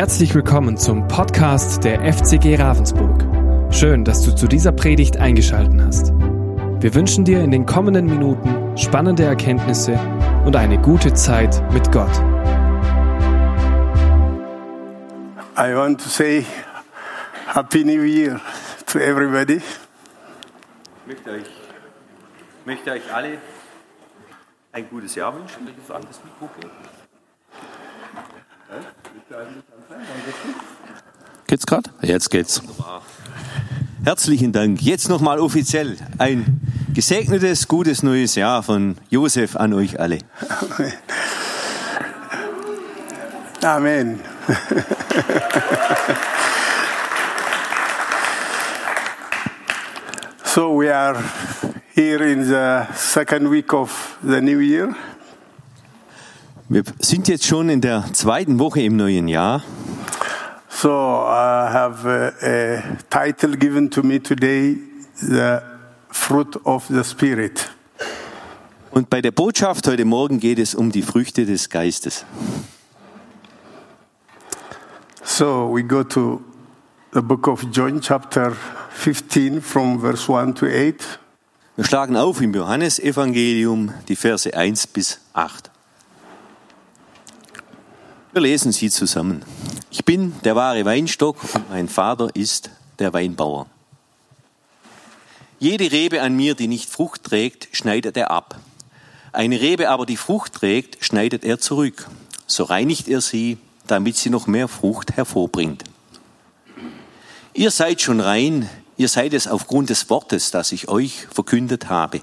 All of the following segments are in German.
Herzlich willkommen zum Podcast der FCG Ravensburg. Schön, dass du zu dieser Predigt eingeschaltet hast. Wir wünschen dir in den kommenden Minuten spannende Erkenntnisse und eine gute Zeit mit Gott. I want to say Happy New Year to everybody. Ich möchte euch, möchte euch alle ein gutes Jahr wünschen. Welches an das Mikro geht? Geht's gerade? Jetzt geht's. Herzlichen Dank. Jetzt nochmal offiziell ein gesegnetes, gutes neues Jahr von Josef an euch alle. Amen. so we are here in the second week of the new year. Wir sind jetzt schon in der zweiten Woche im neuen Jahr. So I have a, a title given to me today, the fruit of the spirit. Und bei der Botschaft heute Morgen geht es um die Früchte des Geistes. So we go to the book of John, chapter 15, from verse 1 to 8. Wir schlagen auf im Johannesevangelium die Verse 1 bis 8. Wir lesen sie zusammen. Ich bin der wahre Weinstock und mein Vater ist der Weinbauer. Jede Rebe an mir, die nicht Frucht trägt, schneidet er ab. Eine Rebe aber, die Frucht trägt, schneidet er zurück. So reinigt er sie, damit sie noch mehr Frucht hervorbringt. Ihr seid schon rein, ihr seid es aufgrund des Wortes, das ich euch verkündet habe.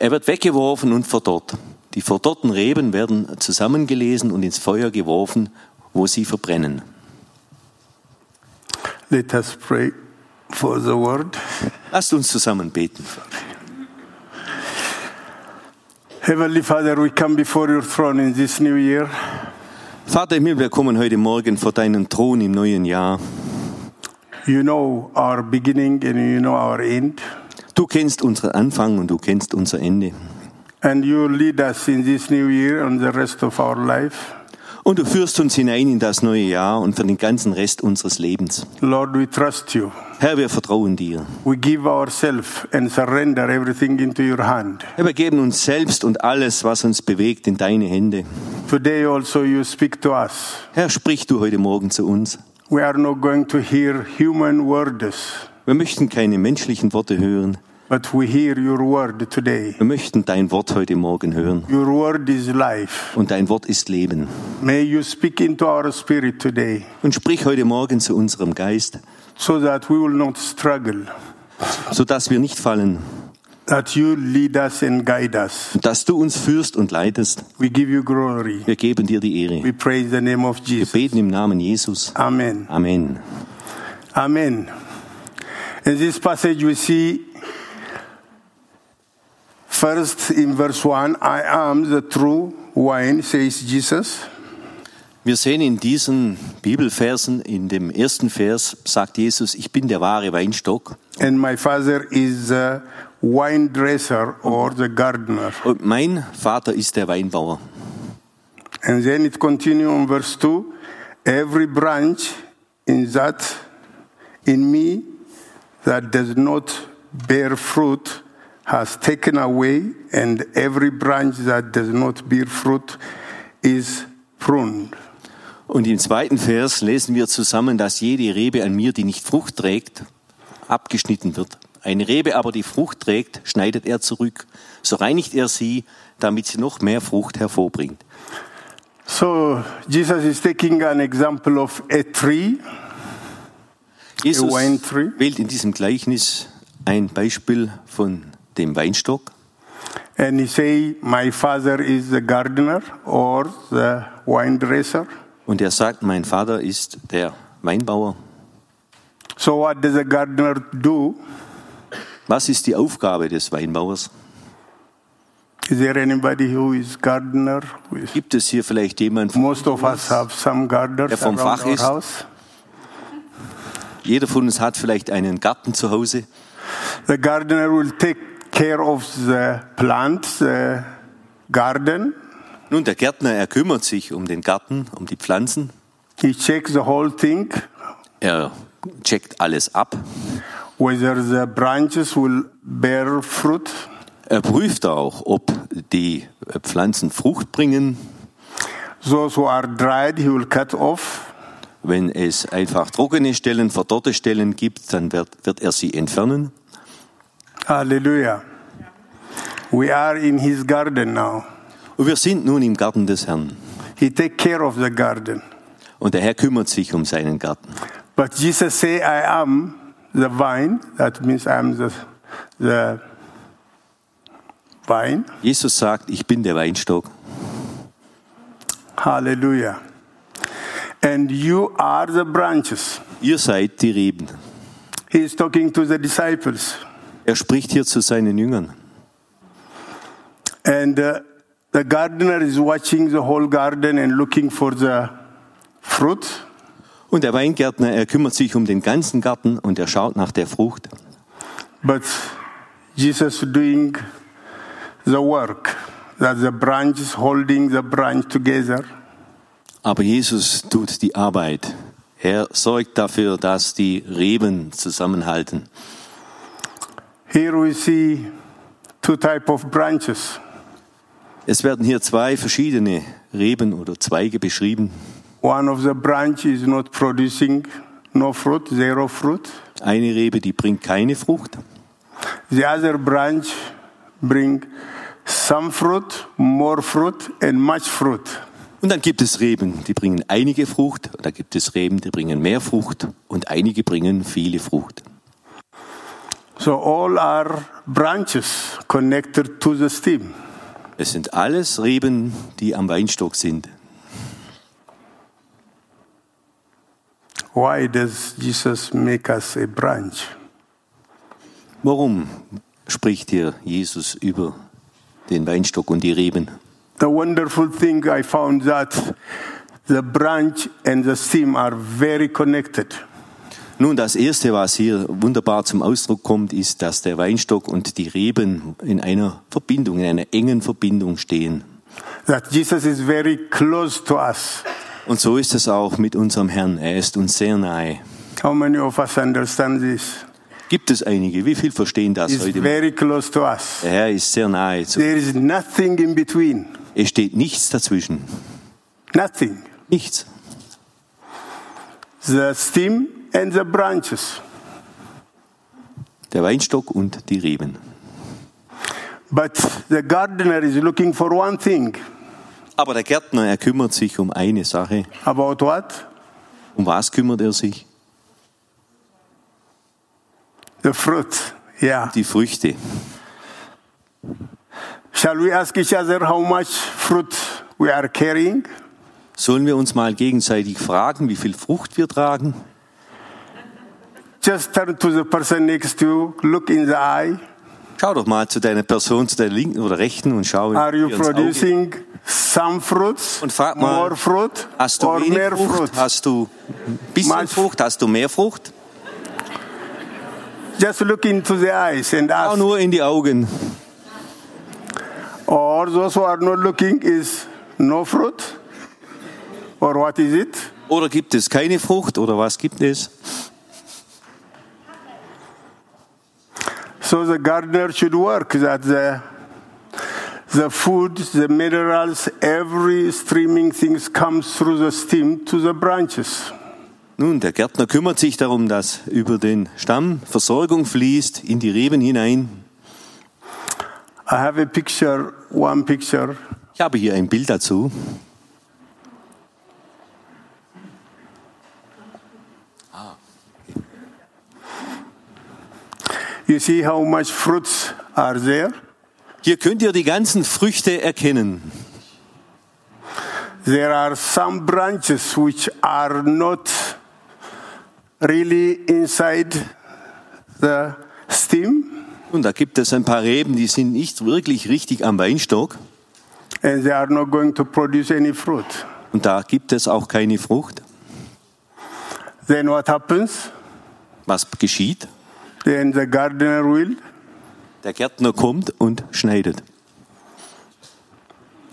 Er wird weggeworfen und verdorrt. Die verdorrten Reben werden zusammengelesen und ins Feuer geworfen, wo sie verbrennen. Let us pray for the word. Lasst uns zusammen beten. Heavenly Father, we come before your throne in this new year. Vater im Himmel, wir kommen heute Morgen vor deinen Thron im neuen Jahr. You know our beginning and you know our end. Du kennst unseren Anfang und du kennst unser Ende. And you lead us in this new year and the rest of our life. Und du führst uns hinein in das neue Jahr und für den ganzen Rest unseres Lebens. Lord, we trust you. Herr, wir vertrauen dir. We give ourselves and surrender everything into your hand. Herr, wir geben uns selbst und alles, was uns bewegt, in deine Hände. Today also you speak to us. Herr, sprich du heute Morgen zu uns. We are not going to hear human words, Wir möchten keine menschlichen Worte hören. But we hear your word today. Wir möchten dein Wort heute Morgen hören. Your word is life. Und dein Wort ist Leben. May you speak into our spirit today Und sprich heute Morgen zu unserem Geist, so that we will not struggle, sodass wir nicht fallen. that you lead us and guide us. Dass du uns führst und leitest. We give you glory. Wir geben dir die Ehre. We praise the name of Wir Jesus. beten im Namen Jesus. Amen. Amen. Amen. In this passage, we see first in verse 1 I am the true wine, says Jesus. Wir sehen in diesen Bibelversen, in dem ersten Vers sagt Jesus, ich bin der wahre Weinstock And my father is the wine dresser or the gardener. und mein Vater ist der Weinbauer. And then it continues in verse 2 Every branch in that in me that does not bear fruit has taken away, and every branch that does not bear fruit is pruned. Und im zweiten Vers lesen wir zusammen, dass jede Rebe an mir, die nicht Frucht trägt, abgeschnitten wird. Eine Rebe aber, die Frucht trägt, schneidet er zurück. So reinigt er sie, damit sie noch mehr Frucht hervorbringt. So Jesus is taking an example of a tree. Jesus wine tree? wählt in diesem Gleichnis ein Beispiel von dem Weinstock. And he say, My father is the gardener or the wine dresser. Und er sagt, mein Vater ist der Weinbauer. So what does a gardener do? Was ist die Aufgabe des Weinbauers? Is there anybody who is gardener? Who is, Gibt es hier vielleicht jemanden, most of us have some gardeners Der vom Fach ist. house. jeder von uns hat vielleicht einen Garten zu Hause. The gardener will take care of the plants, the garden. Nun, der Gärtner, er kümmert sich um den Garten, um die Pflanzen. He checks the whole thing, Er checkt alles ab. whether the branches will bear fruit. Er prüft auch, ob die Pflanzen Frucht bringen. Those who are dried, he will cut off. Wenn es einfach trockene Stellen, verdorrte Stellen gibt, dann wird, wird er sie entfernen. Hallelujah. We are in his garden now. Und wir sind nun im Garten des Herrn. He take care of the garden. Und der Herr kümmert sich um seinen Garten. But Jesus say, I am the vine. That means I am the, the vine. Jesus sagt, ich bin der Weinstock Hallelujah. And you are the branches. Ihr seid die Reben. He is talking to the disciples. Er spricht hier zu seinen Jüngern. And uh, the gardener is watching the whole garden and looking for the fruit. Und der Weingärtner, er kümmert sich um den ganzen Garten und er schaut nach der Frucht. But Jesus doing the work that the branch is holding the branch together. Aber Jesus tut die Arbeit. Er sorgt dafür, dass die Reben zusammenhalten. Here we see two type of branches. Es werden hier zwei verschiedene Reben oder Zweige beschrieben. One of the branch is not producing no fruit, zero fruit. Eine Rebe, die bringt keine Frucht. The other branch bring some fruit, more fruit, and much fruit. Und dann gibt es Reben, die bringen einige Frucht. Da gibt es Reben, die bringen mehr Frucht. Und einige bringen viele Frucht. So all are branches connected to the stem. Es sind alles Reben, die am Weinstock sind. Why does Jesus make us a branch? Warum spricht hier Jesus über den Weinstock und die Reben? The wonderful thing I found that the branch and the stem are very connected. Nun, das Erste, was hier wunderbar zum Ausdruck kommt, ist, dass der Weinstock und die Reben in einer Verbindung, in einer engen Verbindung stehen. That Jesus is very close to us. Und so ist es auch mit unserem Herrn. Er ist uns sehr nahe. How many of us understand this? Gibt es einige? Wie viel verstehen das He's heute? very close to us. Der Herr ist sehr nahe. Zu. There is nothing in between. Es steht nichts dazwischen. Nothing. Nichts. The stem and the branches. Der Weinstock und die Reben. But the gardener is looking for one thing. Aber der Gärtner, er kümmert sich um eine Sache. About what? Um was kümmert er sich? The fruit. Yeah. Die Früchte. Shall we ask each other how much fruit we are carrying? Sollen wir uns mal gegenseitig fragen, wie viel Frucht wir tragen? Just turn to the person next to you, look in the eye. Schau doch mal zu deiner Person, zu der linken oder rechten und schau Are you producing some fruits? Und frag mal, more fruit? Hast du or wenig mehr Frucht? fruit? Hast du ein bisschen Much. Frucht? Hast du mehr Frucht? Just look into the eyes and Schau ask. nur in die Augen. Or those who are not looking is no fruit? Or what is it? Oder gibt es keine Frucht? Oder was gibt es? So the gardener should work that the the food, the minerals, every streaming things comes through the stem to the branches. Nun, der Gärtner kümmert sich darum, dass über den Stamm Versorgung fließt in die Reben hinein. I have a picture, one picture. Ich habe hier ein Bild dazu. You see how much fruits are there? Hier könnt ihr die ganzen Früchte erkennen. There are some branches which are not really inside the stem, Und da gibt es ein paar Reben, die sind nicht wirklich richtig am Weinstock. and they are not going to produce any fruit. Und da gibt es auch keine Frucht. Then what happens? Was geschieht? Then the gardener will. Der Gärtner kommt und schneidet.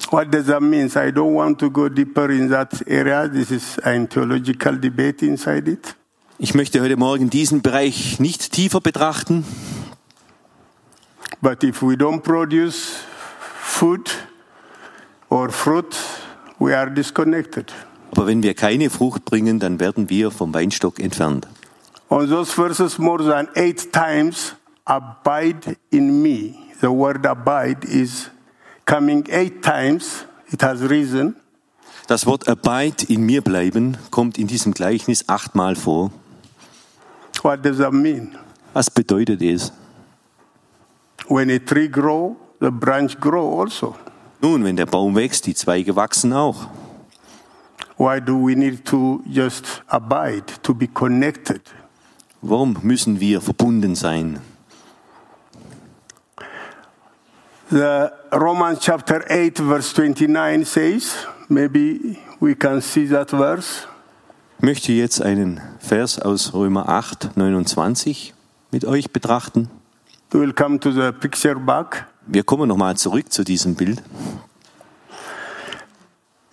What does that mean? I don't want to go deeper in that area. This is a theological debate inside it. Ich möchte heute Morgen diesen Bereich nicht tiefer betrachten. But if we don't produce food or fruit, we are disconnected. Aber wenn wir keine Frucht bringen, dann werden wir vom Weinstock entfernt. On those verses, more than eight times, abide in me. The word abide is coming eight times. It has reason. Das Wort Abide in mir bleiben kommt in diesem Gleichnis achtmal vor. What does that mean? Was bedeutet es? When a tree grow, the branch grow also. Nun, wenn der Baum wächst, die Zweige wachsen auch. Why do we need to just abide, to be connected? Warum müssen wir verbunden sein? The Romans chapter 8 verse 29 says, maybe we can see that verse. Ich möchte jetzt einen Vers aus Römer 8, 29 mit euch betrachten. We'll come to the picture back. Wir kommen nochmal zurück zu diesem Bild.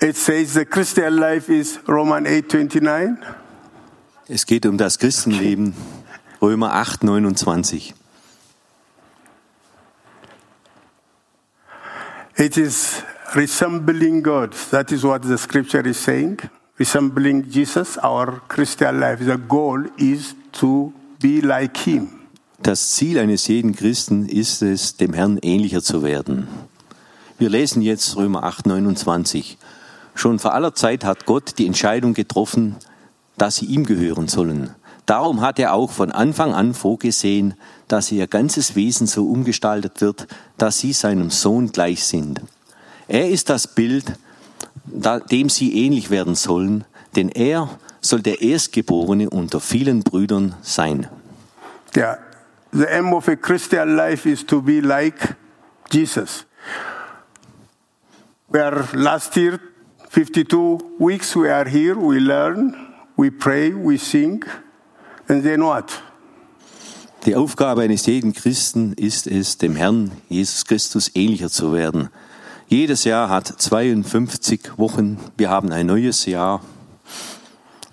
It says the Christian life is Roman 8:29. Es geht um das Christenleben. Römer 8, 29. It is resembling God. That is what the scripture is saying. Resembling Jesus, our Christian life. The goal is to be like him. Das Ziel eines jeden Christen ist es, dem Herrn ähnlicher zu werden. Wir lesen jetzt Römer 8, 29. Schon vor aller Zeit hat Gott die Entscheidung getroffen, dass sie ihm gehören sollen. Darum hat er auch von Anfang an vorgesehen, dass ihr ganzes Wesen so umgestaltet wird, dass sie seinem Sohn gleich sind. Er ist das Bild, dem sie ähnlich werden sollen, denn er soll der Erstgeborene unter vielen Brüdern sein. Yeah. The aim of a Christian life is to be like Jesus. We are last year, 52 weeks, we are here, we learn, we pray, we sing, and then what? Die Aufgabe eines jeden Christen ist es, dem Herrn Jesus Christus ähnlicher zu werden. Jedes Jahr hat 52 Wochen. Wir haben ein neues Jahr.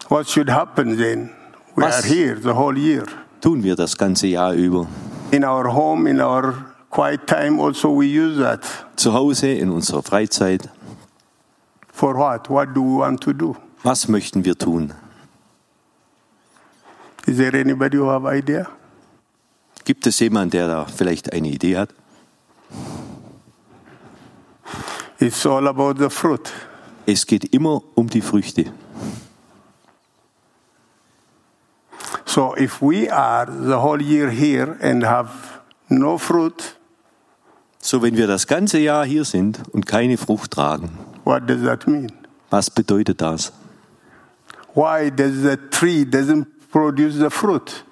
What should happen then? We Was- are here the whole year. Tun wir das ganze Jahr über. In our home, in our quiet time, also we use that. Zu Hause, in unserer Freizeit. For what? What do we want to do? Was möchten wir tun? Is there anybody who have idea? Gibt es jemanden, der da vielleicht eine Idee hat? It's all about the fruit. Es geht immer um die Früchte. So if we are the whole year here and have no fruit, So, wenn wir das ganze Jahr hier sind und keine Frucht tragen, what does that mean? was bedeutet das? Why does the tree doesn't produce the fruit?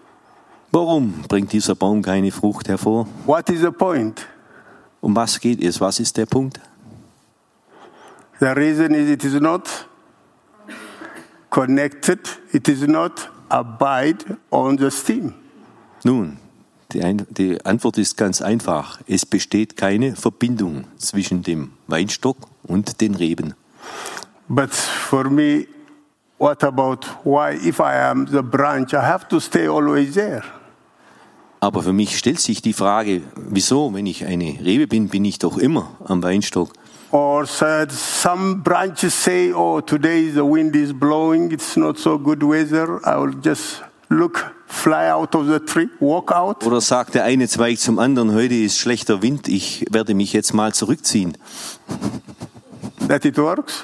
Warum bringt dieser Baum keine Frucht hervor? What is the point? Um was geht es? Was ist der Punkt? The reason is it is not connected, it is not abide on the stem. Nun, die, Ein die Antwort ist ganz einfach. Es besteht keine Verbindung zwischen dem Weinstock und den Reben. But for me, what about why, if I am the branch, I have to stay always there? Aber für mich stellt sich die Frage, wieso, wenn ich eine Rebe bin, bin ich doch immer am Weinstock. Or said some branches say, "Oh, today the wind is blowing; it's not so good weather. I will just look, fly out of the tree, walk out." Oder sagt der eine Zweig zum anderen, heute ist schlechter Wind, ich werde mich jetzt mal zurückziehen. That it works.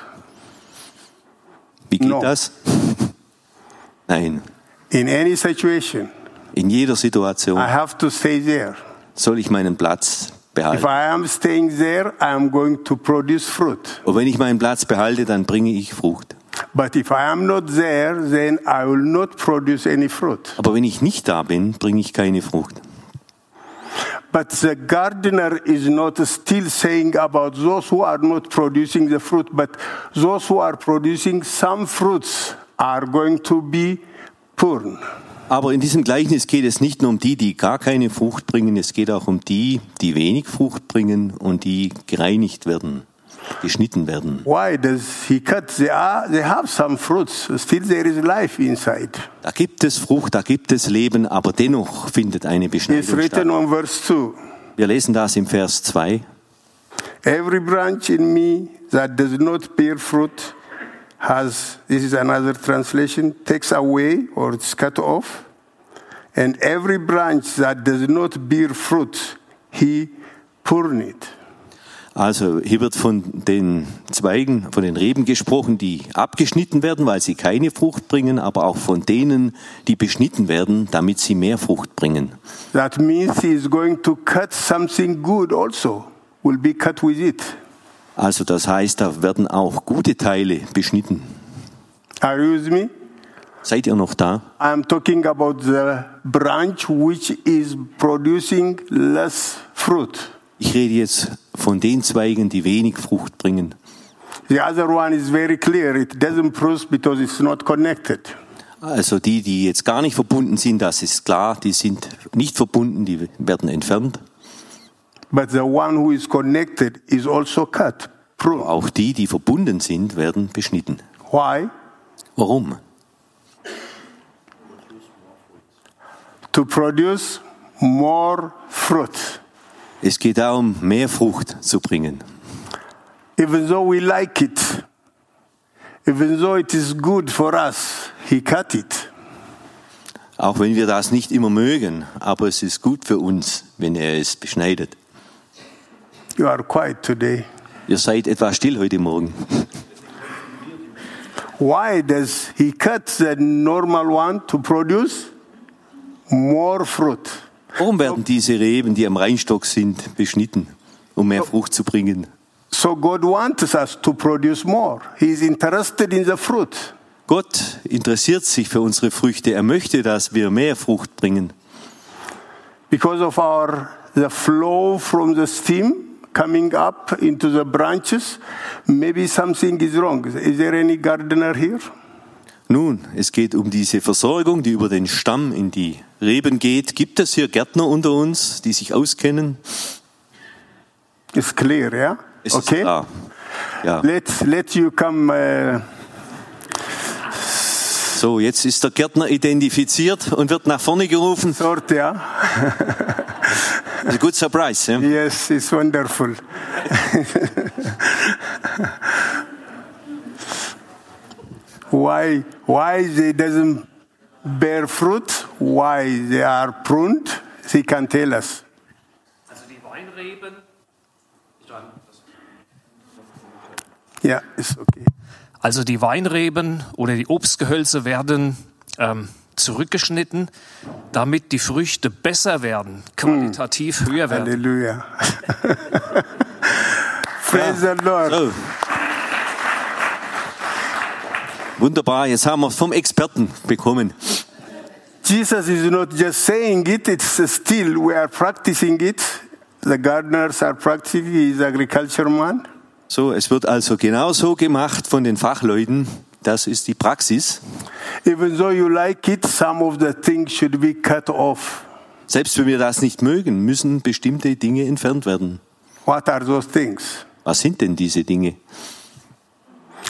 Wie geht No. das? Nein, In any situation, in jeder Situation I have to stay there. soll ich meinen Platz behalte. I am staying there, I am going to produce fruit. Und wenn ich meinen Platz behalte, dann bringe ich Frucht. But if I am not there, then I will not produce any fruit. Aber wenn ich nicht da bin, bringe ich keine Frucht. But the gardener is not still saying about those who are not producing the fruit, but those who are producing some fruits are going to be poor. Aber in diesem Gleichnis geht es nicht nur um die, die gar keine Frucht bringen, es geht auch um die, die wenig Frucht bringen und die gereinigt werden, geschnitten werden. Why does he cut? They, are, they have some fruits. Still there is life inside. Da gibt es Frucht, da gibt es Leben, aber dennoch findet eine It's Beschneidung written statt. on verse 2. Wir lesen das im Vers 2. Every branch in me that does not bear fruit has, this is another translation, takes away or it's cut off. And every branch that does not bear fruit, he pruned. Also hier wird von den Zweigen, von den Reben gesprochen, die abgeschnitten werden, weil sie keine Frucht bringen, aber auch von denen, die beschnitten werden, damit sie mehr Frucht bringen. That means he is going to cut something good also, will be cut with it. Also das heißt, da werden auch gute Teile beschnitten. Are you with me? Seid ihr noch da? I'm talking about the branch which is producing less fruit. Ich rede jetzt von den Zweigen, die wenig Frucht bringen. The other one is very clear. It doesn't produce because it's not connected. Also die, die jetzt gar nicht verbunden sind, das ist klar, die sind nicht verbunden, die werden entfernt. But the one who is connected is also cut, pruned. Auch die, die verbunden sind, werden beschnitten. Why? Warum? To produce more fruit. Es geht darum, mehr Frucht zu bringen. Even though we like it, even though it is good for us, he cut it. Auch wenn wir das nicht immer mögen, aber es ist gut für uns, wenn er es beschneidet. You are quiet today. Ihr seid etwas still heute Morgen. Why does he cut the normal one to produce more fruit? Warum werden diese Reben, die am Reinstock sind, beschnitten, um mehr Frucht zu bringen? So God wants us to produce more. He is interested in the fruit. Gott interessiert sich für unsere Früchte. Er möchte, dass wir mehr Frucht bringen. Because of our the flow from the stem coming up into the branches, maybe something is wrong. Is there any gardener here? Nun, es geht um diese Versorgung, die über den Stamm in die Reben geht. Gibt es hier Gärtner unter uns, die sich auskennen? It's clear, yeah? Es ist okay. klar. Ja. Let's let you come. Uh, So, jetzt ist der Gärtner identifiziert und wird nach vorne gerufen. sort, yeah. Das ist ein good surprise. Ja? yes, it's wonderful. why? Why they doesn't bear fruit? Why they are pruned? He can tell us. Also die Weinreben, Yeah, it's okay. also die Weinreben oder die Obstgehölze werden ähm, zurückgeschnitten, damit die Früchte besser werden, qualitativ höher werden. Hallelujah. Praise the Lord. So. Wunderbar, jetzt haben wir es vom Experten bekommen. Jesus is not just saying it, it's still, we are practicing it. The gardeners are practicing, he is agriculture man. So, es wird also genau so gemacht von den Fachleuten. Das ist die Praxis. Even though you like it, some of the things should be cut off. Selbst wenn wir das nicht mögen, müssen bestimmte Dinge entfernt werden. What are those things? Was sind denn diese Dinge?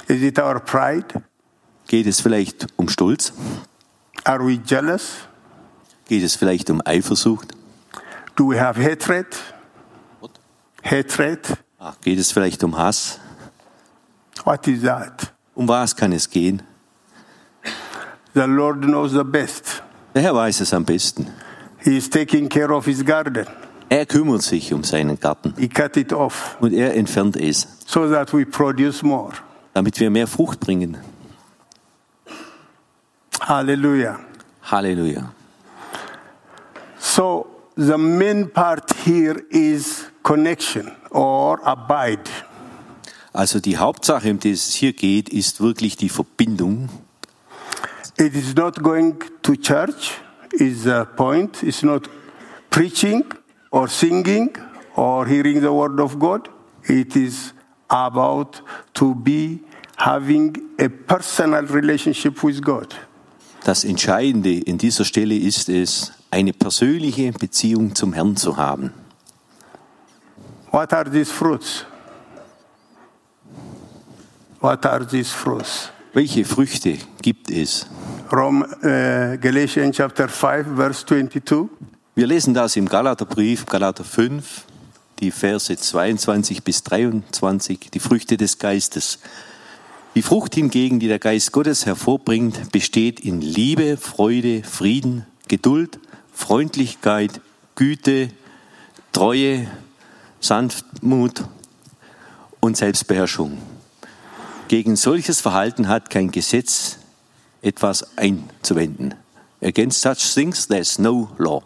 Is it our pride? Geht es vielleicht um Stolz? Are we jealous? Geht es vielleicht um Eifersucht? Do we have hatred? Hatred? Ah, Geht es vielleicht um Hass? What is that? Um was kann es gehen? The Lord knows the best. Der Herr weiß es am besten. He is taking care of his garden. Er kümmert sich um seinen Garten He cut it off und er entfernt es, so that we produce more. damit wir mehr Frucht bringen. Hallelujah. Hallelujah. So the main part here is connection or abide. Also die Hauptsache, um die es hier geht, ist wirklich die Verbindung. It is not going to church, is the point. It's not preaching or singing or hearing the word of God. It is about to be having a personal relationship with God. Das Entscheidende in dieser Stelle ist es, eine persönliche Beziehung zum Herrn zu haben. What are these fruits? What are these fruits? Welche Früchte gibt es? Rome, uh, Galatians chapter 5, verse 22. Wir lesen das im Galaterbrief, Galater 5, die Verse 22 bis 23, die Früchte des Geistes. Die Frucht hingegen, die der Geist Gottes hervorbringt, besteht in Liebe, Freude, Frieden, Geduld, Freundlichkeit, Güte, Treue, Sanftmut und Selbstbeherrschung. Gegen solches Verhalten hat kein Gesetz etwas einzuwenden. Against such things there's no law.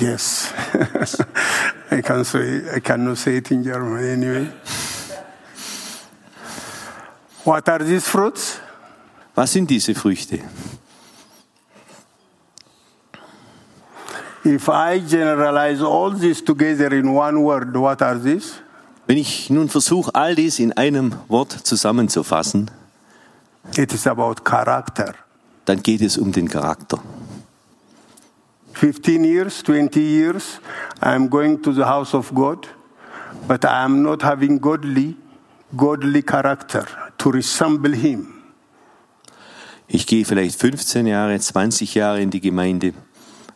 Yes. I, can say, I cannot say it in German anyway. What are these fruits? Was sind diese Früchte? If I generalize all this together in one word, what are these? Wenn ich nun versuche, all dies in einem Wort zusammenzufassen, It is about character. dann geht es um den Charakter. 15 years, 20 years, I'm going to the house of God, but I am not having godly, godly character to resemble Him. Ich gehe vielleicht 15 Jahre, 20 Jahre in die Gemeinde,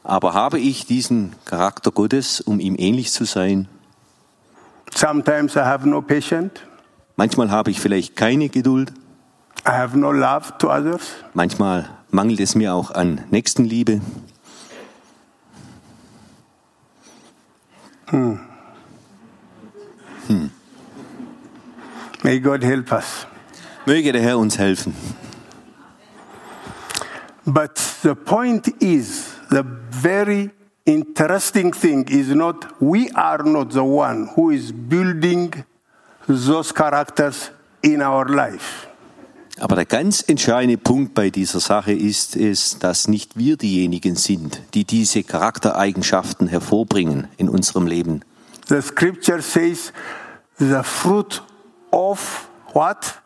aber habe ich diesen Charakter Gottes, um ihm ähnlich zu sein? Sometimes I have no patience. Manchmal habe ich vielleicht keine Geduld, I have no love to others. manchmal mangelt es mir auch an Nächstenliebe. May God help us. Möge der Herr uns helfen. But the point is, the very interesting thing is not, we are not the one who is building those characters in our life. Aber der ganz entscheidende Punkt bei dieser Sache ist es, dass nicht wir diejenigen sind, die diese Charaktereigenschaften hervorbringen in unserem Leben. The scripture says the fruit of what?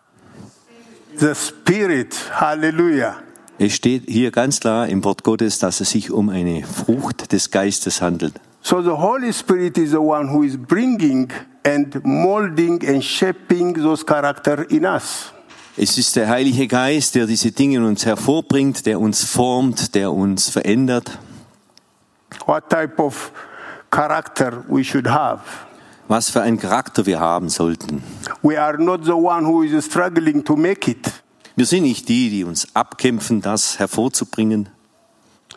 The Spirit. Hallelujah. Es steht hier ganz klar im Wort Gottes, dass es sich um eine Frucht des Geistes handelt. So the Holy Spirit is the one who is bringing and molding and shaping those character in us. Es ist der Heilige Geist, der diese Dinge in uns hervorbringt, der uns formt, der uns verändert. What type of character we should have. Was für einen Charakter wir haben sollten. We are not the one who is struggling to make it. Wir sind nicht die, die uns abkämpfen, das hervorzubringen.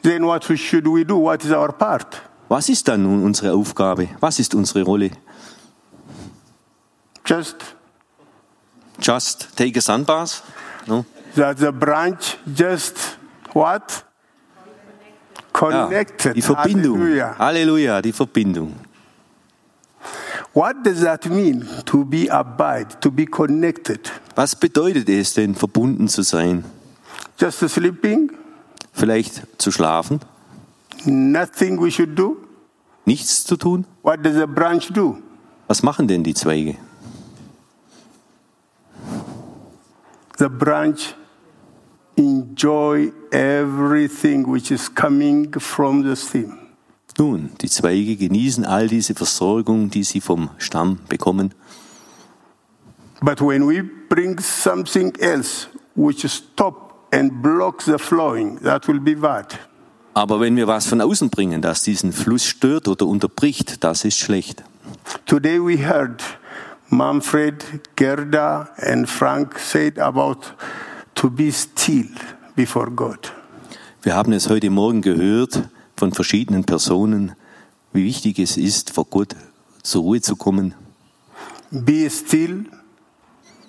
Then what should we do? What is our part? Was ist dann nun unsere Aufgabe? Was ist unsere Rolle? Just Just take a sunbath? No? that the branch just what? Ja, Connected. die Verbindung. Hallelujah. Halleluja, die Verbindung. What does that mean? To be abide, to be connected. Was bedeutet es denn, verbunden zu sein? Just sleeping? Vielleicht zu schlafen? Nothing we should do? Nichts zu tun? What does a branch do? Was machen denn die Zweige? The branch enjoy everything which is coming from the stem. Nun, die Zweige genießen all diese Versorgung, die sie vom Stamm bekommen. But when we bring something else which stop and blocks the flowing, that will be bad. Aber wenn wir was von außen bringen, das diesen Fluss stört oder unterbricht, das ist schlecht. Today we heard Manfred, Gerda, and Frank said about to be still before God. Wir haben es heute Morgen gehört von verschiedenen Personen, wie wichtig es ist, vor Gott zur Ruhe zu kommen. Be still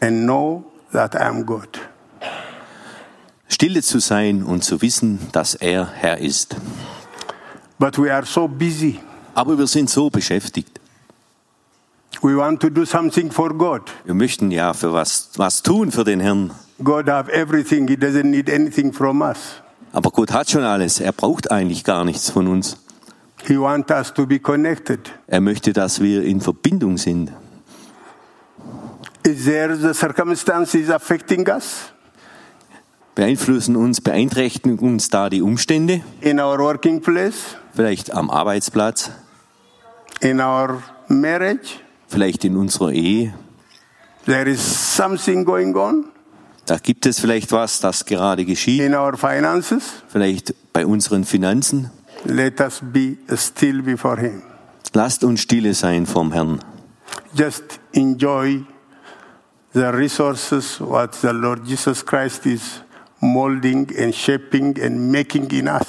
and know that I am God. Stille zu sein und zu wissen, dass er Herr ist. But we are so busy. Aber wir sind so beschäftigt. We want to do something for God. Wir möchten ja für was, was tun für den Herrn. God have everything. He doesn't need anything from us. Aber Gott hat schon alles. Er braucht eigentlich gar nichts von uns. He wants us to be connected. Er möchte, dass wir in Verbindung sind. Is there the circumstances affecting us Beeinflussen uns, beeinträchtigen uns da die Umstände? in our working place, Vielleicht am Arbeitsplatz, in our marriage? vielleicht in unserer Ehe. There is something going on Da gibt es vielleicht was, das gerade geschieht. in our finances. Vielleicht bei unseren Finanzen. Let us be still before Him. Lasst uns stille sein vom Herrn. Just enjoy the resources what the Lord Jesus Christ is molding and shaping and making in us.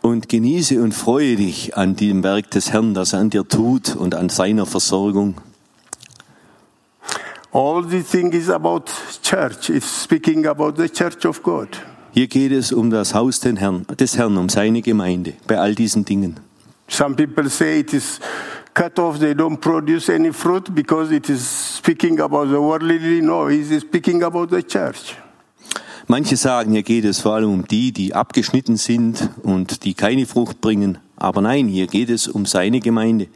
Und genieße und freue dich an dem Werk des Herrn, das er an dir tut und an seiner Versorgung. All the thing is about church. It's speaking about the church of God. Hier geht es um das Haus Herrn, des Herrn, um seine Gemeinde, bei all diesen Dingen. Some people say it is cut off, they don't produce any fruit because it is speaking about the worldly. No, it is speaking about the church. Manche sagen, hier geht es vor allem um die, die abgeschnitten sind und die keine Frucht bringen. Aber nein, hier geht es um seine Gemeinde.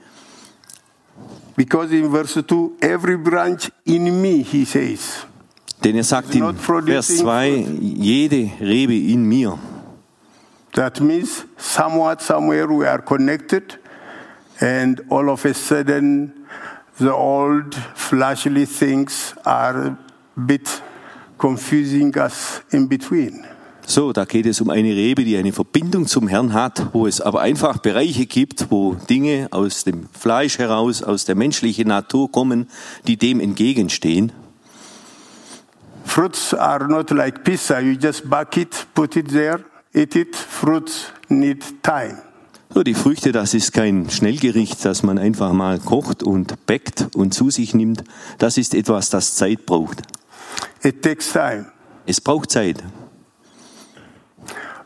Because in verse 2, every branch in me, he says. Denn er sagt im Vers 2, jede Rebe in mir. That means somewhat, somewhere we are connected, and all of a sudden the old fleshly things are a bit confusing us in between. So, da geht es um eine Rebe, die eine Verbindung zum Herrn hat, wo es aber einfach Bereiche gibt, wo Dinge aus dem Fleisch heraus, aus der menschlichen Natur kommen, die dem entgegenstehen. Fruits are not like pizza, you just bake it, put it there, eat it. Fruits need time. So, die Früchte, das ist kein Schnellgericht, das man einfach mal kocht und backt und zu sich nimmt. Das ist etwas, das Zeit braucht. It takes time. Es braucht Zeit.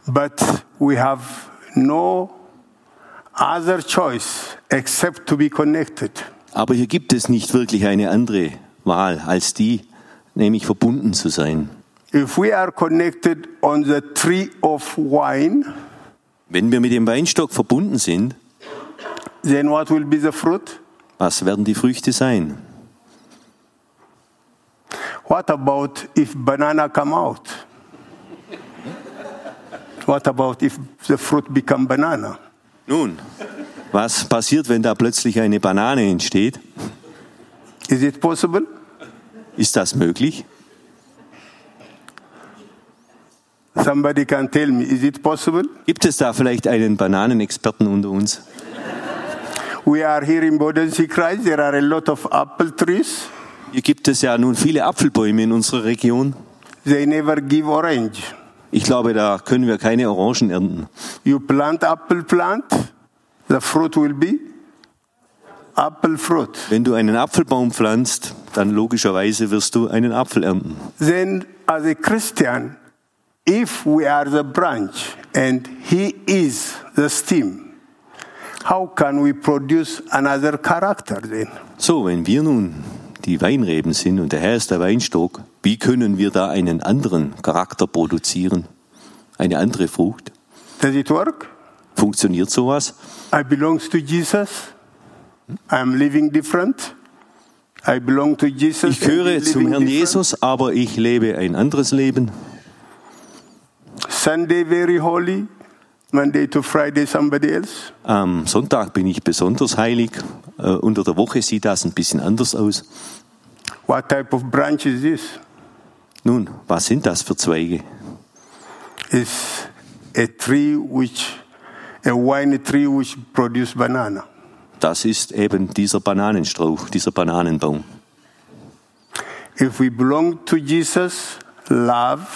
But we have no other choice except to be connected. Aber hier gibt es nicht wirklich eine andere Wahl als die, nämlich verbunden zu sein. If we are connected on the tree of wine, Wenn wir mit dem Weinstock verbunden sind, then what will be the fruit? was werden die Früchte sein? What about if banana come out? What about if the fruit become banana? Nun, was passiert, wenn da plötzlich eine Banane entsteht? Is it possible? Ist das möglich? Somebody can tell me, is it possible? Gibt es da vielleicht einen Bananenexperten unter uns? We are here in Bodensee Kreis. There are a lot of apple trees. Hier gibt es ja nun viele Apfelbäume in unserer Region. They never give orange. Ich glaube, da können wir keine Orangen ernten. You plant apple plant, the fruit will be apple fruit. Wenn du einen Apfelbaum pflanzt, dann logischerweise wirst du einen Apfel ernten. Then, as a Christian, if we are the branch and He is the stem, how can we produce another character then? So, wenn wir nun die Weinreben sind und der Herr ist der Weinstock, wie können wir da einen anderen Charakter produzieren? Eine andere Frucht? Does it work? Funktioniert sowas? I belong to Jesus. I'm living different. I belong to Jesus. Ich gehöre zum Herrn different. Jesus, aber ich lebe ein anderes Leben. Sunday very holy. Monday to Friday somebody else. Am Sonntag bin ich besonders heilig. Äh, Unter der Woche sieht das ein bisschen anders aus. What type of branch is this? Nun, was sind das für Zweige? It's a tree which, a wine tree which produce banana. Das ist eben dieser Bananenstrauch, dieser Bananenbaum. If we belong to Jesus, love,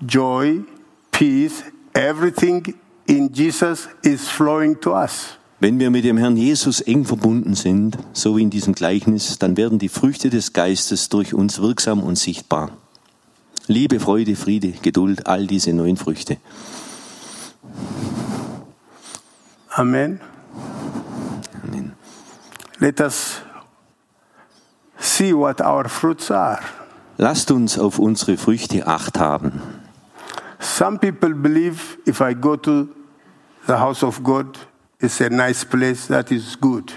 joy, peace, everything in Jesus is flowing to us. Wenn wir mit dem Herrn Jesus eng verbunden sind, so wie in diesem Gleichnis, dann werden die Früchte des Geistes durch uns wirksam und sichtbar. Liebe, Freude, Friede, Geduld, all diese neuen Früchte. Amen. Amen. Let us see what our fruits are. Lasst uns auf unsere Früchte acht haben. Some people believe if I go to the house of God, it's a nice place, that is good.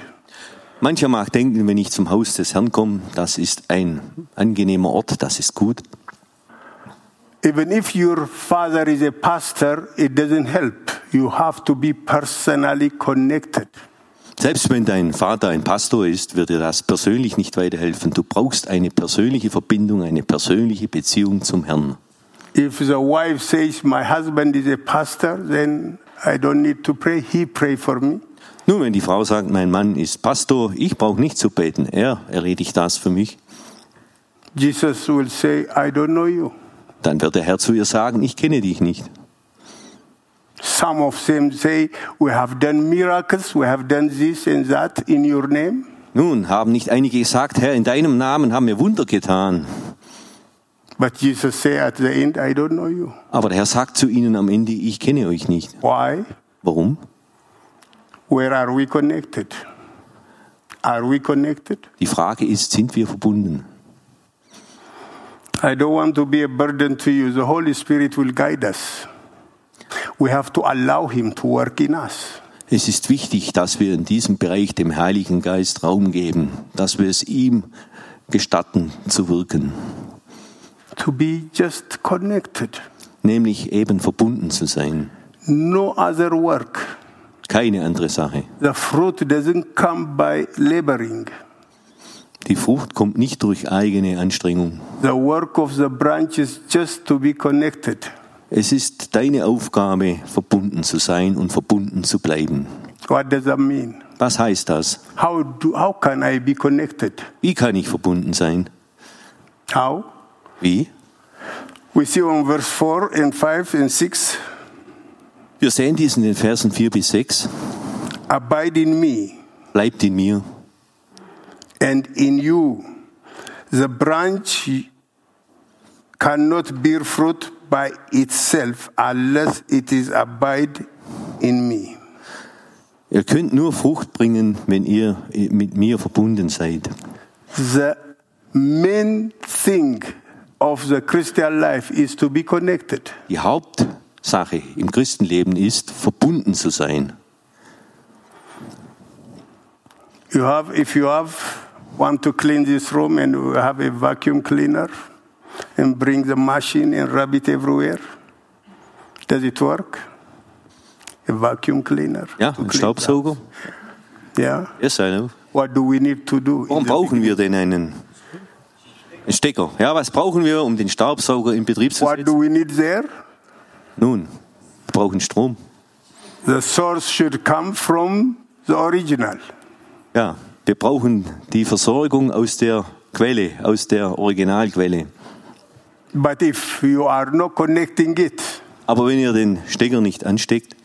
Mancher mag denken, wenn ich zum Haus des Herrn komme, das ist ein angenehmer Ort, das ist gut. Even if your father is a pastor, it doesn't help. You have to be personally connected. Selbst wenn dein Vater ein Pastor ist, wird dir das persönlich nicht weiterhelfen. Du brauchst eine persönliche Verbindung, eine persönliche Beziehung zum Herrn. If the wife says, My husband is a pastor, then I don't need to pray. He pray for me. Nur wenn die Frau sagt, mein Mann ist Pastor, ich brauche nicht zu beten, er erledigt das für mich, Jesus will say, I don't know you. Dann wird der Herr zu ihr sagen, ich kenne dich nicht. Some of them say, We have done miracles, we have done this and that in your name. Nun, haben nicht einige gesagt, Herr, in deinem Namen haben wir Wunder getan. But Jesus say at the end, I don't know you. Aber der Herr sagt zu ihnen am Ende, ich kenne euch nicht. Why? Warum? Where are we connected? Are we connected? Die Frage ist, sind wir verbunden? I don't want to be a burden to you. The Holy Spirit will guide us. We have to allow Him to work in us. Es ist wichtig, dass wir in diesem Bereich dem Heiligen Geist Raum geben, dass wir es ihm gestatten zu wirken, To be just connected. nämlich eben verbunden zu sein. No other work. Keine andere Sache. The fruit doesn't come by laboring. Die Frucht kommt nicht durch eigene Anstrengung. The work of the branch is just to be connected. Es ist deine Aufgabe, verbunden zu sein und verbunden zu bleiben. What does that mean? Was heißt das? How, do, how can I be connected? Wie kann ich verbunden sein? How? Wie? We see on verse 4 and 5 and 6 Wir sehen dies in den Versen 4 bis 6. Abide in me, Bleibt in mir and in you. The branch cannot bear fruit by itself unless it is abide in me. Ihr könnt nur Frucht bringen, wenn ihr mit mir verbunden seid. The main thing of the Christian life is to be connected. Die Hauptsache im Christenleben ist, verbunden zu sein. You have, if you have want to clean this room and you have a vacuum cleaner and bring the machine and rub it everywhere, does it work? A vacuum cleaner. Ja, ein Staubsauger. the- Yeah. Yes, I know. What do we need to do? Warum brauchen wir denn einen, einen Stecker? Ja, was brauchen wir, um den Staubsauger in Betrieb zu What do setzen? we need there? Nun, wir brauchen Strom. The source should come from the original. Ja, wir brauchen die Versorgung aus der Quelle, aus der Originalquelle. But if you are not connecting it, Aber wenn ihr den Stecker nicht ansteckt,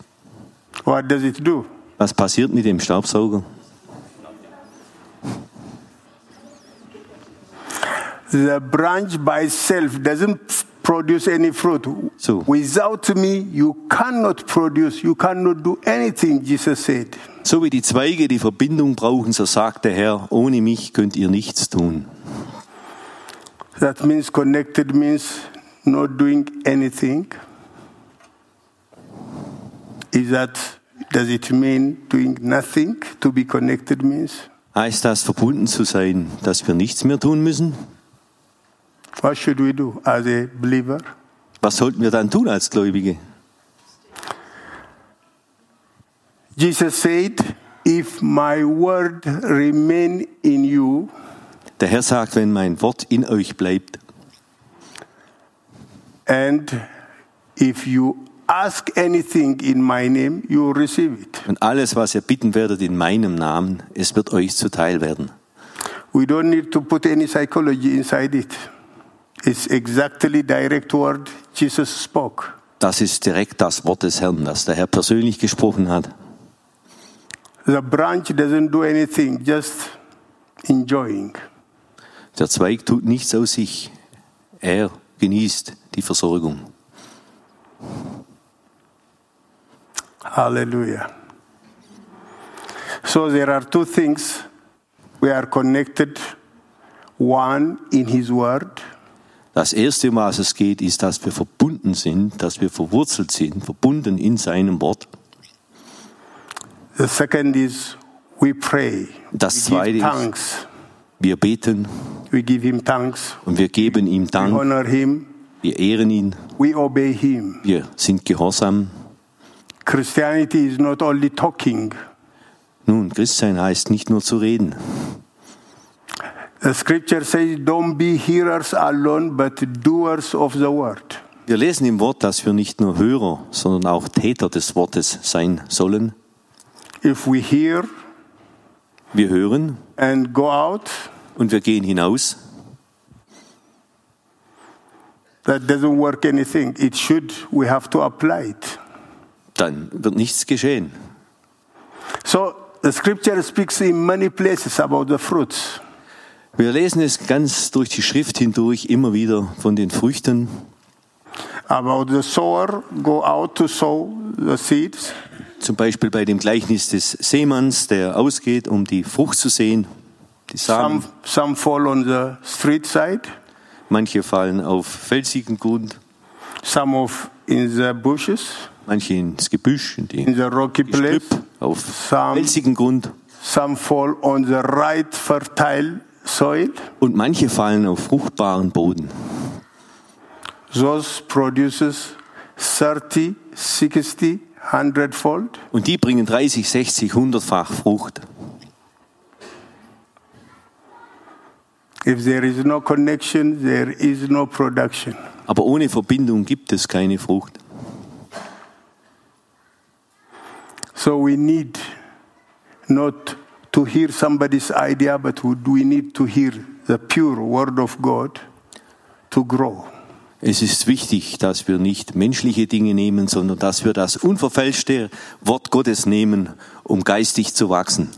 what does it do? was passiert mit dem Staubsauger? The branch by itself doesn't produce any fruit. So. Without me, you cannot produce, you cannot do anything, Jesus said. So wie die Zweige die Verbindung brauchen, so sagt der Herr, ohne mich könnt ihr nichts tun. That means connected means not doing anything. Is that, does it mean doing nothing? To be connected means? Heißt das, verbunden zu sein, dass wir nichts mehr tun müssen? What should we do as a believer? Was sollten wir dann tun als Gläubige? Jesus said, If my word remain in you, Der Herr sagt, wenn mein Wort in euch bleibt and if you ask anything in my name, you receive it. und alles, was ihr bitten werdet in meinem Namen, es wird euch zuteil werden. We don't need to put any psychology inside it. It's exactly direct word Jesus spoke. Das ist direkt das Wort des Herrn, das der Herr persönlich gesprochen hat. The branch doesn't do anything, just enjoying. Der Zweig tut nichts aus sich. Er genießt die Versorgung. Hallelujah. So there are two things. We are connected one in His Word. Das Erste, um was es geht, ist, dass wir verbunden sind, dass wir verwurzelt sind, verbunden in seinem Wort. The second is we pray. Das we zweite give ist- thanks. Wir beten We give Him thanks. und wir geben ihm We Dank, honor Him. wir ehren ihn, We obey Him. wir sind gehorsam. Christianity is not only talking. Nun, Christsein heißt nicht nur zu reden. The scripture says, Don't be hearers alone, but doers of the word. Wir lesen im Wort, dass wir nicht nur Hörer, sondern auch Täter des Wortes sein sollen. If we hear Wir hören and go out, und wir gehen hinaus. that doesn't work anything. It should, we have to apply it. Dann wird nichts geschehen. So the scripture speaks in many places about the fruits. Wir lesen es ganz durch die Schrift hindurch immer wieder von den Früchten, About the sower, go out to sow the seeds. zum Beispiel bei dem Gleichnis des Seemanns, der ausgeht, um die Frucht zu sehen, die Samen. Some, some fall on the street side, Manche fallen auf felsigen Grund, some of in the bushes, manche ins Gebüsch, in in the rocky place, auf Some- felsigen Grund. Some fall on the right fertile soil. und manche fallen auf fruchtbaren Boden. Those produces 30, 60, 100 fold. Und die bringen 30, 60, 100-fach Frucht. If there is no connection, there is no production. Aber ohne Verbindung gibt es keine Frucht. So we need not to hear somebody's idea, but we need to hear the pure word of God to grow. Es ist wichtig, dass wir nicht menschliche Dinge nehmen, sondern dass wir das unverfälschte Wort Gottes nehmen, um geistig zu wachsen.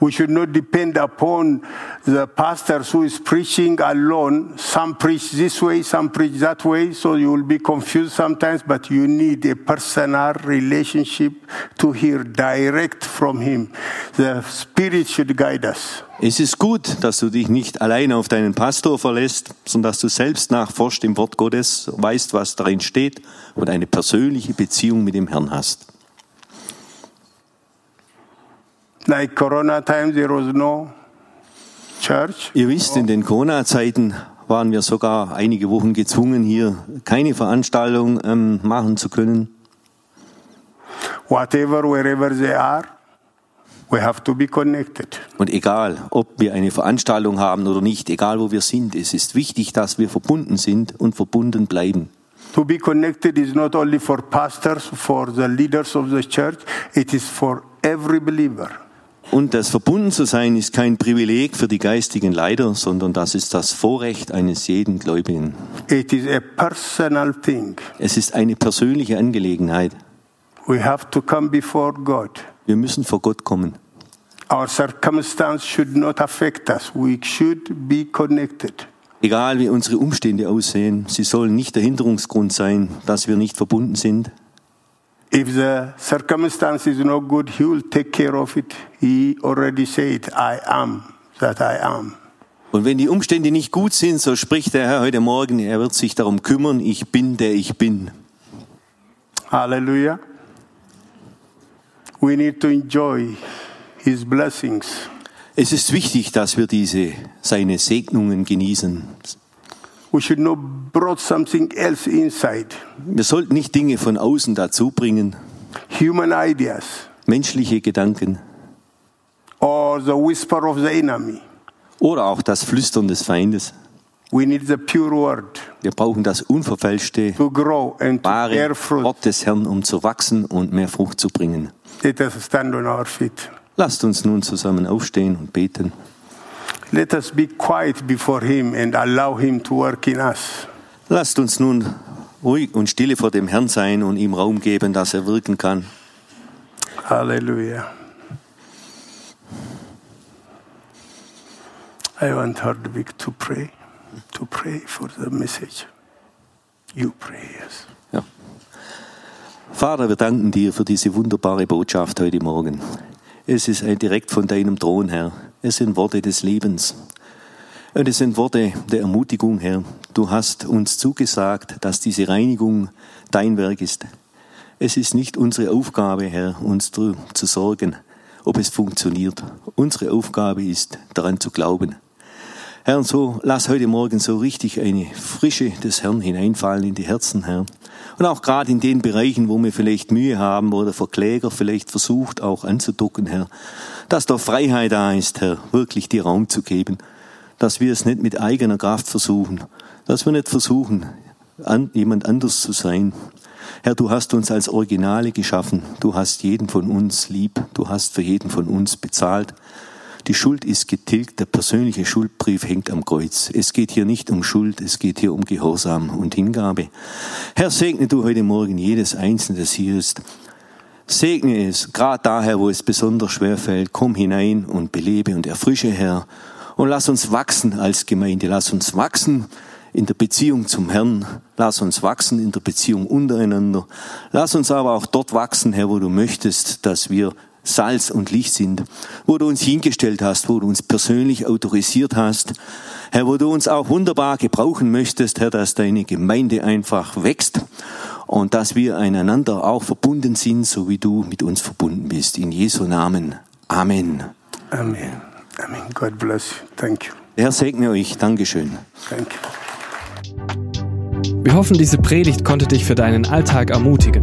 We should not depend upon the pastors who is preaching alone. Some preach this way, some preach that way, so you will be confused sometimes, but you need a personal relationship to hear direct from him. The Spirit should guide us. Es ist gut, dass du dich nicht allein auf deinen Pastor verlässt, sondern dass du selbst nachforscht im Wort Gottes, weißt, was darin steht und eine persönliche Beziehung mit dem Herrn hast. Like Corona times, there was no church. Ihr wisst, in den Corona-Zeiten waren wir sogar einige Wochen gezwungen, hier keine Veranstaltung ähm, machen zu können. Whatever, wherever they are, we have to be connected. Und egal, ob wir eine Veranstaltung haben oder nicht, egal wo wir sind, es ist wichtig, dass wir verbunden sind und verbunden bleiben. To be connected is not only for pastors, for the leaders of the church, it is for every believer. Und das Verbunden zu sein ist kein Privileg für die geistigen Leiter, sondern das ist das Vorrecht eines jeden Gläubigen. It is a personal thing. Es ist eine persönliche Angelegenheit. We have to come before God. Wir müssen vor Gott kommen. Our circumstance should not affect us. We should be connected. Egal wie unsere Umstände aussehen, sie sollen nicht der Hinderungsgrund sein, dass wir nicht verbunden sind. If the circumstance is not good, He will take care of it. He already said, I am that I am. Und wenn die Umstände nicht gut sind, so spricht der Herr heute Morgen, er wird sich darum kümmern, ich bin der ich bin. Hallelujah. We need to enjoy His blessings. Es ist wichtig, dass wir diese, seine Segnungen genießen. Wir sollten nicht Dinge von außen dazu bringen, Human ideas menschliche Gedanken or the whisper of the enemy. oder auch das Flüstern des Feindes. We need the pure word Wir brauchen das unverfälschte, to grow and wahre bear fruit. Wort des Herrn, um zu wachsen und mehr Frucht zu bringen. Let us stand on our feet. Lasst uns nun zusammen aufstehen und beten. Let us be quiet before Him and allow Him to work in us. Lasst uns nun ruhig und stille vor dem Herrn sein und ihm Raum geben, dass er wirken kann. Hallelujah. I want Hardwick to pray, to pray for the message. You pray, yes. Ja. Vater, wir danken dir für diese wunderbare Botschaft heute Morgen. Es ist ein direkt von deinem Thron, Herr. Es sind Worte des Lebens. Und es sind Worte der Ermutigung, Herr. Du hast uns zugesagt, dass diese Reinigung dein Werk ist. Es ist nicht unsere Aufgabe, Herr, uns zu, zu sorgen, ob es funktioniert. Unsere Aufgabe ist, daran zu glauben. Herr, und so lass heute Morgen so richtig eine Frische des Herrn hineinfallen in die Herzen, Herr. Und auch gerade in den Bereichen, wo wir vielleicht Mühe haben, wo der Verkläger vielleicht versucht, auch anzuducken, Herr, dass da Freiheit da ist, Herr, wirklich dir Raum zu geben, dass wir es nicht mit eigener Kraft versuchen, dass wir nicht versuchen, an, jemand anders zu sein. Herr, du hast uns als Originale geschaffen, du hast jeden von uns lieb, du hast für jeden von uns bezahlt. Die Schuld ist getilgt, der persönliche Schuldbrief hängt am Kreuz. Es geht hier nicht um Schuld, es geht hier um Gehorsam und Hingabe. Herr, segne du heute Morgen jedes Einzelne, das hier ist. Segne es, gerade daher, wo es besonders schwer fällt. Komm hinein und belebe und erfrische, Herr. Und lass uns wachsen als Gemeinde. Lass uns wachsen in der Beziehung zum Herrn. Lass uns wachsen in der Beziehung untereinander. Lass uns aber auch dort wachsen, Herr, wo du möchtest, dass wir Salz und Licht sind, wo du uns hingestellt hast, wo du uns persönlich autorisiert hast, Herr, wo du uns auch wunderbar gebrauchen möchtest, Herr, dass deine Gemeinde einfach wächst und dass wir einander auch verbunden sind, so wie du mit uns verbunden bist. In Jesu Namen. Amen. Amen. Amen. God bless you. Thank you. Herr segne euch. Dankeschön. Thank you. Wir hoffen, diese Predigt konnte dich für deinen Alltag ermutigen.